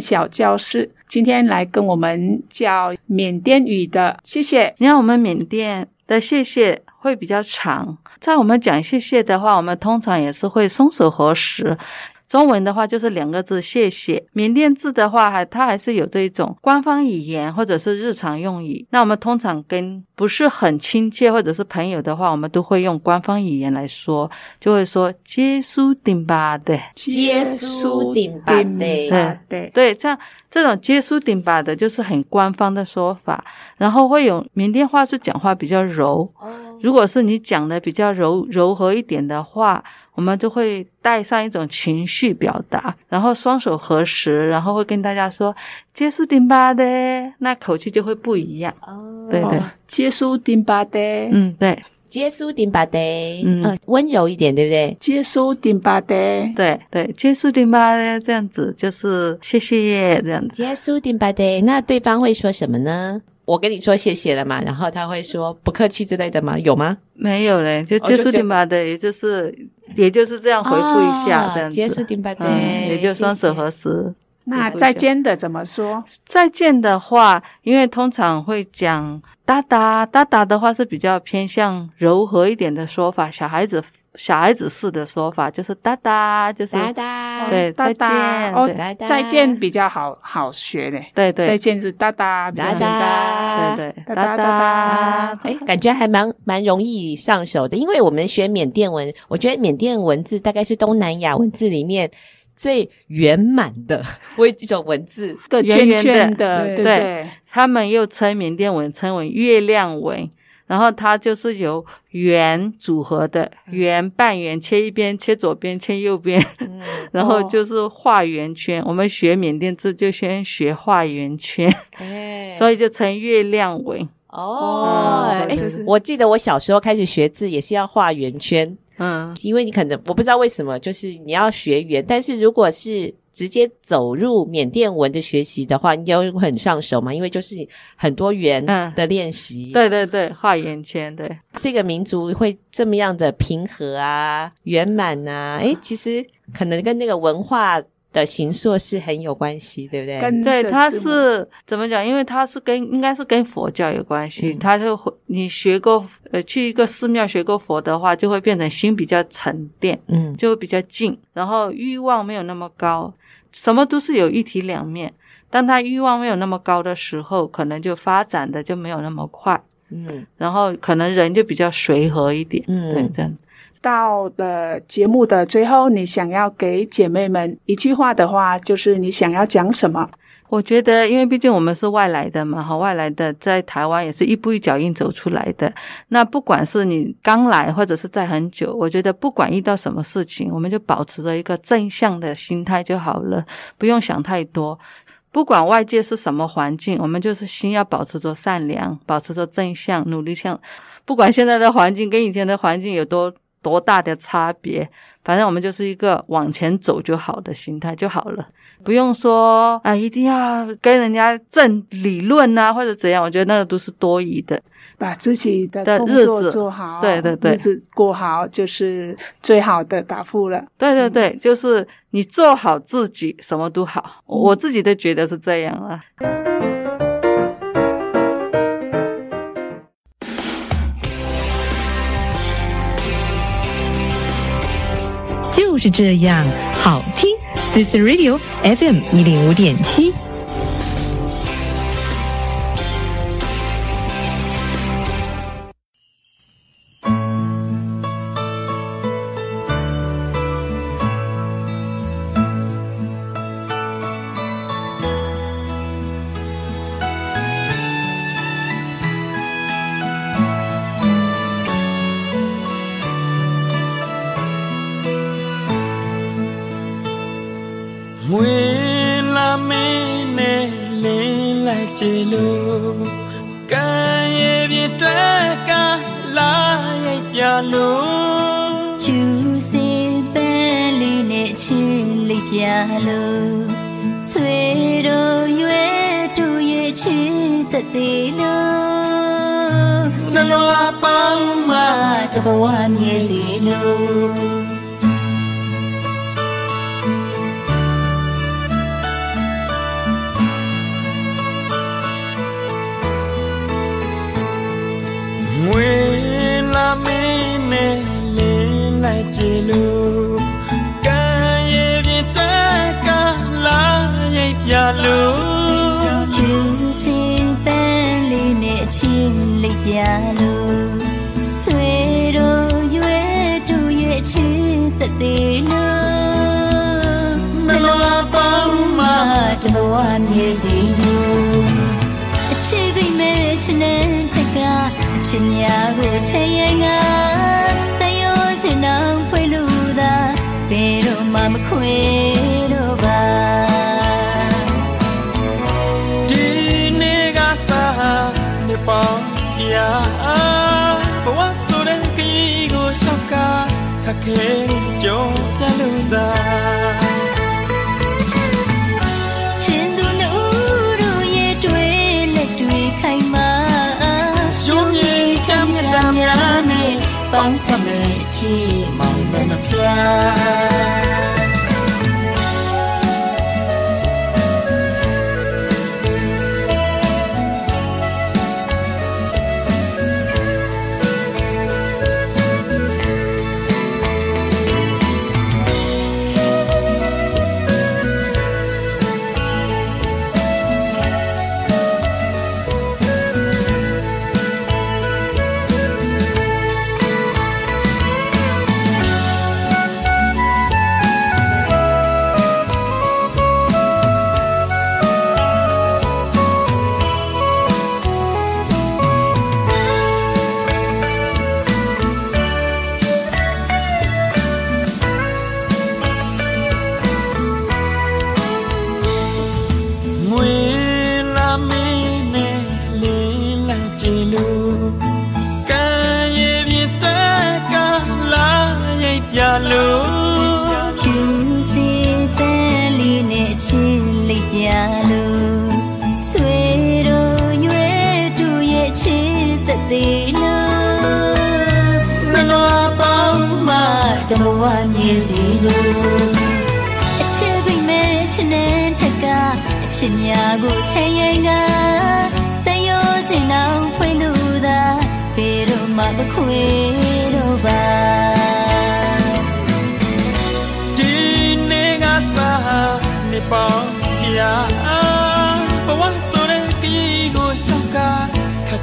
小教室，今天来跟我们教缅甸语的，谢谢。你看我们缅甸的谢谢会比较长，在我们讲谢谢的话，我们通常也是会双手合十。中文的话就是两个字谢谢，缅甸字的话还它还是有这一种官方语言或者是日常用语。那我们通常跟不是很亲切或者是朋友的话，我们都会用官方语言来说，就会说接苏顶巴的，接苏顶巴的，对对对，这样这种接苏顶巴的就是很官方的说法，然后会有缅甸话是讲话比较柔，如果是你讲的比较柔柔和一点的话。我们就会带上一种情绪表达，然后双手合十，然后会跟大家说“结束丁巴的”，那口气就会不一样。哦，对对，结束丁巴的，嗯，对，结束丁巴的，嗯，温柔一点，对不对？结束丁巴的，对对，结束丁巴的这样子就是谢谢这样子。结束丁巴的，那对方会说什么呢？我跟你说谢谢了嘛，然后他会说不客气之类的吗？有吗？没有嘞，就结束丁巴的，也就是也就是这样回复一下，这样子。结束丁巴的，也就双手合十。那再见的怎么说？再见的话，因为通常会讲哒哒哒哒的话是比较偏向柔和一点的说法，小孩子。小孩子式的说法就是“哒哒”，就是“哒哒”，对，再见哦，再见比较好好学嘞，对对，再见是“哒哒”，哒哒，对对，哒哒哒哒，哎，感觉还蛮蛮容易上手的，因为我们学缅甸文，我觉得缅甸文字大概是东南亚文字里面最圆满的，[LAUGHS] 为一种文字，圆圆的，对。对，他们又称缅甸文称为月亮文。然后它就是由圆组合的，圆半圆切一边，切左边，切右边，嗯、[LAUGHS] 然后就是画圆圈。哦、我们学缅甸字就先学画圆圈，哎、所以就称月亮纹。哦，哎，我记得我小时候开始学字也是要画圆圈，嗯，因为你可能我不知道为什么，就是你要学圆，但是如果是。直接走入缅甸文的学习的话，应该会很上手嘛，因为就是很多元的练习。嗯、对对对，画眼圈，对。这个民族会这么样的平和啊、圆满啊，诶，其实可能跟那个文化的形塑是很有关系，对不对？跟对，它是怎么讲？因为它是跟应该是跟佛教有关系。它、嗯、就会你学过呃，去一个寺庙学过佛的话，就会变成心比较沉淀，嗯，就会比较静，然后欲望没有那么高。什么都是有一体两面，当他欲望没有那么高的时候，可能就发展的就没有那么快，嗯，然后可能人就比较随和一点，嗯，对。到了节目的最后，你想要给姐妹们一句话的话，就是你想要讲什么？我觉得，因为毕竟我们是外来的嘛，哈，外来的在台湾也是一步一脚印走出来的。那不管是你刚来，或者是在很久，我觉得不管遇到什么事情，我们就保持着一个正向的心态就好了，不用想太多。不管外界是什么环境，我们就是心要保持着善良，保持着正向，努力向。不管现在的环境跟以前的环境有多多大的差别，反正我们就是一个往前走就好的心态就好了。不用说啊，一定要跟人家正理论啊，或者怎样，我觉得那个都是多余的。把自己的工作做好，对对对，日子过好就是最好的答复了。对对对，就是你做好自己，什么都好。嗯、我自己都觉得是这样啊。是这样，好听。This Radio FM 一零五点七。 ချီလို့ကံရဲ့ပြတွဲကလာရိုက်ပြလို့ကျူစီပဲလေးနဲ့ချီလိုက်ပြလို့ဆွေတို့ရွယ်တို့ရဲ့ချီတသေးလို့နလဝပန်းမတဘဝမြေစီလို့ စီလူကံရဲ့ပြင်းတက်ကလာရိပ်ပြလူချူစင်ပန်းလေးနဲ့အချင်းလေးပြလူဆွေတို့ရွယ်တို့ရဲ့ချစ်သက်သေးလူမလွာပေါင်းမတော်မြည်စီလူအချစ်ပြီးမဲ့ချင်တဲ့တကအချင်များကိုချင်ရင်ငါ ဘယ်တော့မှမခွေတော့ပါဒီနေ့ကစားနေပါရာဘဝဆိုတဲ့ခရီးကိုရှောက်ကခက်ခဲကြောပြလို့သာပေါင်းဖမဲ့ချီမ when I try.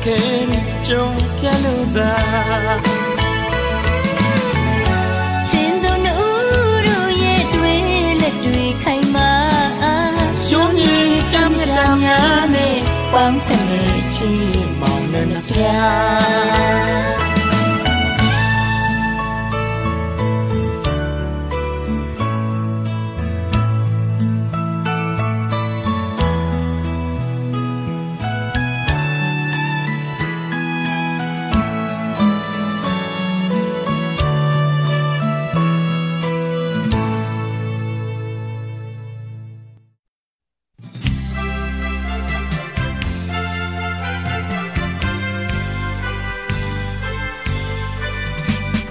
ခင်ကြုံပြန်လို့သာချင်းသူနှူတို့ရဲ့တွေ့လက်တွေ့ခိုင်မာရှုံးကြီးကြမ်းကြမ်းများနဲ့ပန်းဖက်နေချင်းမောင်နဲ့ပြား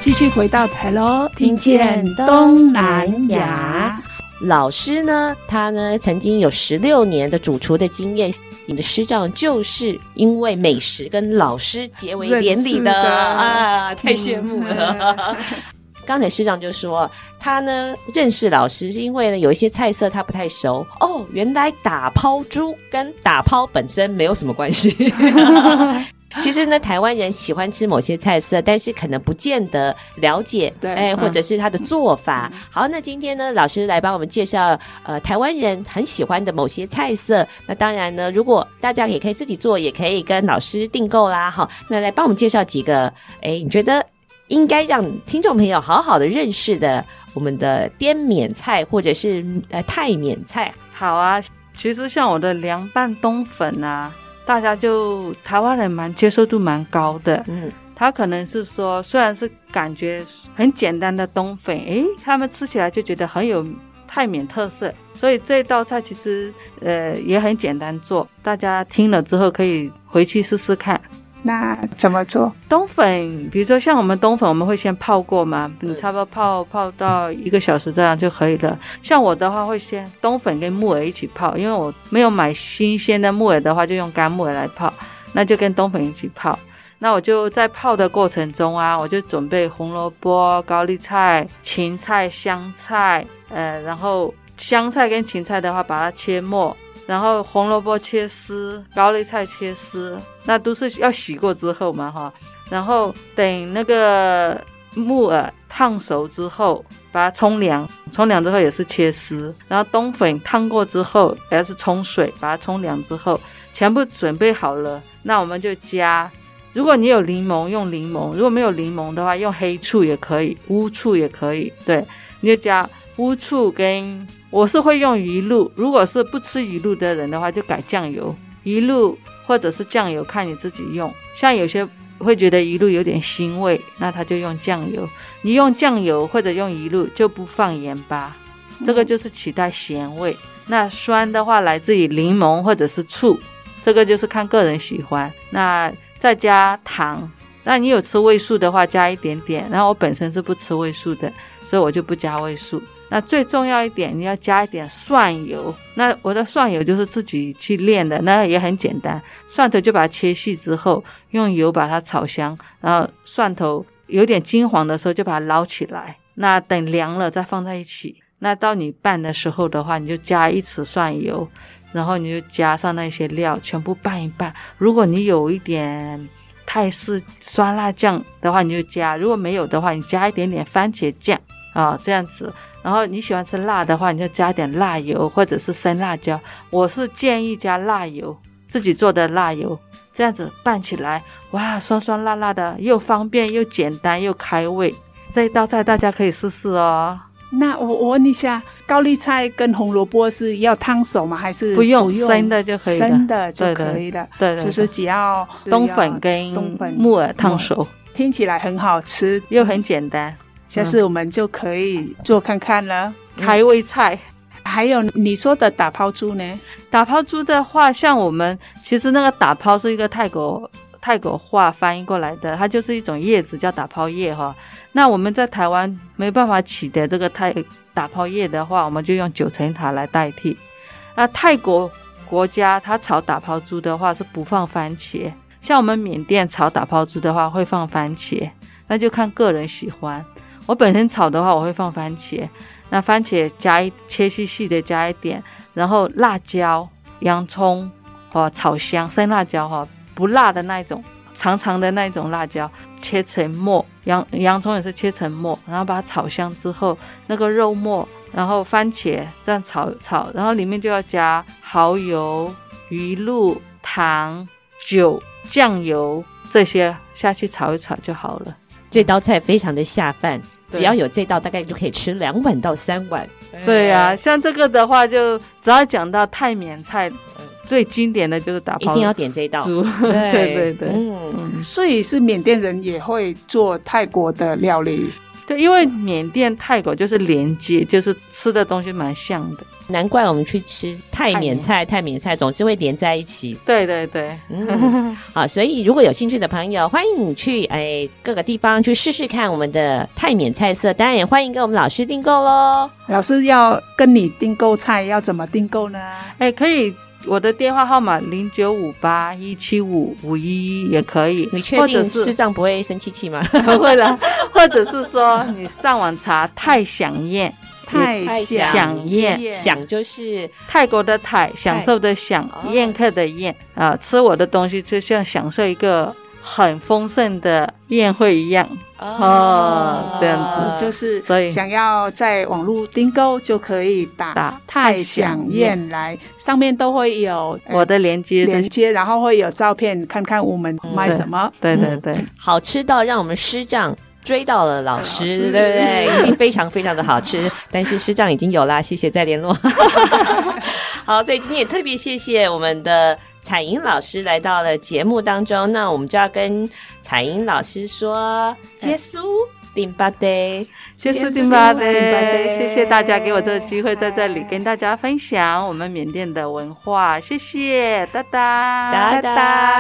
继续回到台喽，听见东南亚。老师呢，他呢曾经有十六年的主厨的经验。你的师长就是因为美食跟老师结为连理的，[LAUGHS] 的啊，太羡慕了。嗯、[LAUGHS] 刚才师长就说，他呢认识老师是因为呢有一些菜色他不太熟哦，原来打抛猪跟打抛本身没有什么关系。[LAUGHS] 其实呢，台湾人喜欢吃某些菜色，但是可能不见得了解，对，哎，或者是它的做法。嗯、好，那今天呢，老师来帮我们介绍，呃，台湾人很喜欢的某些菜色。那当然呢，如果大家也可以自己做，也可以跟老师订购啦。好，那来帮我们介绍几个，哎，你觉得应该让听众朋友好好的认识的我们的滇缅菜，或者是呃泰缅菜。好啊，其实像我的凉拌冬粉啊。大家就台湾人蛮接受度蛮高的，嗯，他可能是说，虽然是感觉很简单的冬粉，诶，他们吃起来就觉得很有泰缅特色，所以这道菜其实呃也很简单做，大家听了之后可以回去试试看。那怎么做冬粉？比如说像我们冬粉，我们会先泡过嘛，你差不多泡泡到一个小时这样就可以了。像我的话，会先冬粉跟木耳一起泡，因为我没有买新鲜的木耳的话，就用干木耳来泡，那就跟冬粉一起泡。那我就在泡的过程中啊，我就准备红萝卜、高丽菜、芹菜、香菜，呃，然后香菜跟芹菜的话，把它切末，然后红萝卜切丝，高丽菜切丝，那都是要洗过之后嘛，哈，然后等那个木耳烫熟之后，把它冲凉，冲凉之后也是切丝，然后冬粉烫过之后，也是冲水，把它冲凉之后，全部准备好了，那我们就加。如果你有柠檬，用柠檬；如果没有柠檬的话，用黑醋也可以，乌醋也可以。对，你就加乌醋跟，我是会用鱼露。如果是不吃鱼露的人的话，就改酱油，鱼露或者是酱油，看你自己用。像有些会觉得鱼露有点腥味，那他就用酱油。你用酱油或者用鱼露就不放盐巴，这个就是取代咸味。那酸的话来自于柠檬或者是醋，这个就是看个人喜欢。那再加糖，那你有吃味素的话，加一点点。然后我本身是不吃味素的，所以我就不加味素。那最重要一点，你要加一点蒜油。那我的蒜油就是自己去炼的，那也很简单。蒜头就把它切细之后，用油把它炒香，然后蒜头有点金黄的时候就把它捞起来。那等凉了再放在一起。那到你拌的时候的话，你就加一匙蒜油。然后你就加上那些料，全部拌一拌。如果你有一点泰式酸辣酱的话，你就加；如果没有的话，你加一点点番茄酱啊、这样子。然后你喜欢吃辣的话，你就加点辣油或者是生辣椒。我是建议加辣油，自己做的辣油，这样子拌起来，哇，酸酸辣辣的，又方便又简单又开胃。这一道菜大家可以试试哦。那我我问一下，高丽菜跟红萝卜是要烫熟吗？还是不用，不用生的就可以了？生的就可以了。对，对，对，就是只要冬粉跟木耳烫熟，听起来很好吃，又很简单。下次我们就可以做看看了，嗯、开胃菜。还有你说的打抛猪呢？打抛猪的话，像我们其实那个打抛是一个泰国泰国话翻译过来的，它就是一种叶子叫打抛叶哈。那我们在台湾没办法取得这个泰打抛叶的话，我们就用九层塔来代替。那泰国国家它炒打抛猪的话是不放番茄，像我们缅甸炒打抛猪的话会放番茄，那就看个人喜欢。我本身炒的话我会放番茄，那番茄加一切细细的加一点，然后辣椒、洋葱哦炒香生辣椒哈，不辣的那种。长长的那一种辣椒切成末，洋洋葱也是切成末，然后把它炒香之后，那个肉末，然后番茄这样炒炒，然后里面就要加蚝油、鱼露、糖、酒、酱油这些下去炒一炒就好了。这道菜非常的下饭，只要有这道，大概就可以吃两碗到三碗。对呀、啊，像这个的话，就只要讲到泰缅菜。最经典的就是打泡，一定要点这一道。[LAUGHS] 对对对，嗯，所以是缅甸人也会做泰国的料理。对，因为缅甸泰国就是连接，就是吃的东西蛮像的。难怪我们去吃泰缅菜，泰缅菜总是会连在一起。对对对，嗯，[LAUGHS] 好，所以如果有兴趣的朋友，欢迎你去哎各个地方去试试看我们的泰缅菜色。当然也欢迎跟我们老师订购喽。老师要跟你订购菜，要怎么订购呢？哎，可以。我的电话号码零九五八一七五五一一也可以。你确定师长不会生气气吗？[LAUGHS] 不会的，或者是说你上网查泰饗宴，泰享宴，享就是泰国的泰，享受的享，宴客的宴啊，吃我的东西就像享受一个很丰盛的宴会一样。哦，这样子就是，所以想要在网络订购就可以打太想宴来，上面都会有我的连接，连接，然后会有照片，看看我们卖什么。对对对，好吃到让我们师丈追到了老师，对不对？一定非常非常的好吃，[LAUGHS] 但是师丈已经有啦，谢谢再联络。[LAUGHS] 好，所以今天也特别谢谢我们的。采瀅老师来到了节目当中，那我们就要跟采瀅老师说结束，定巴德，结束丁巴德，谢谢大家给我这个机会在这里跟大家分享我们缅甸的文化，谢谢，哒哒哒哒，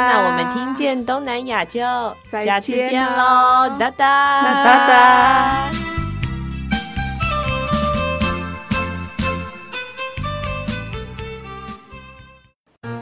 那我们听见东南亚就下次见喽，哒哒。哒哒。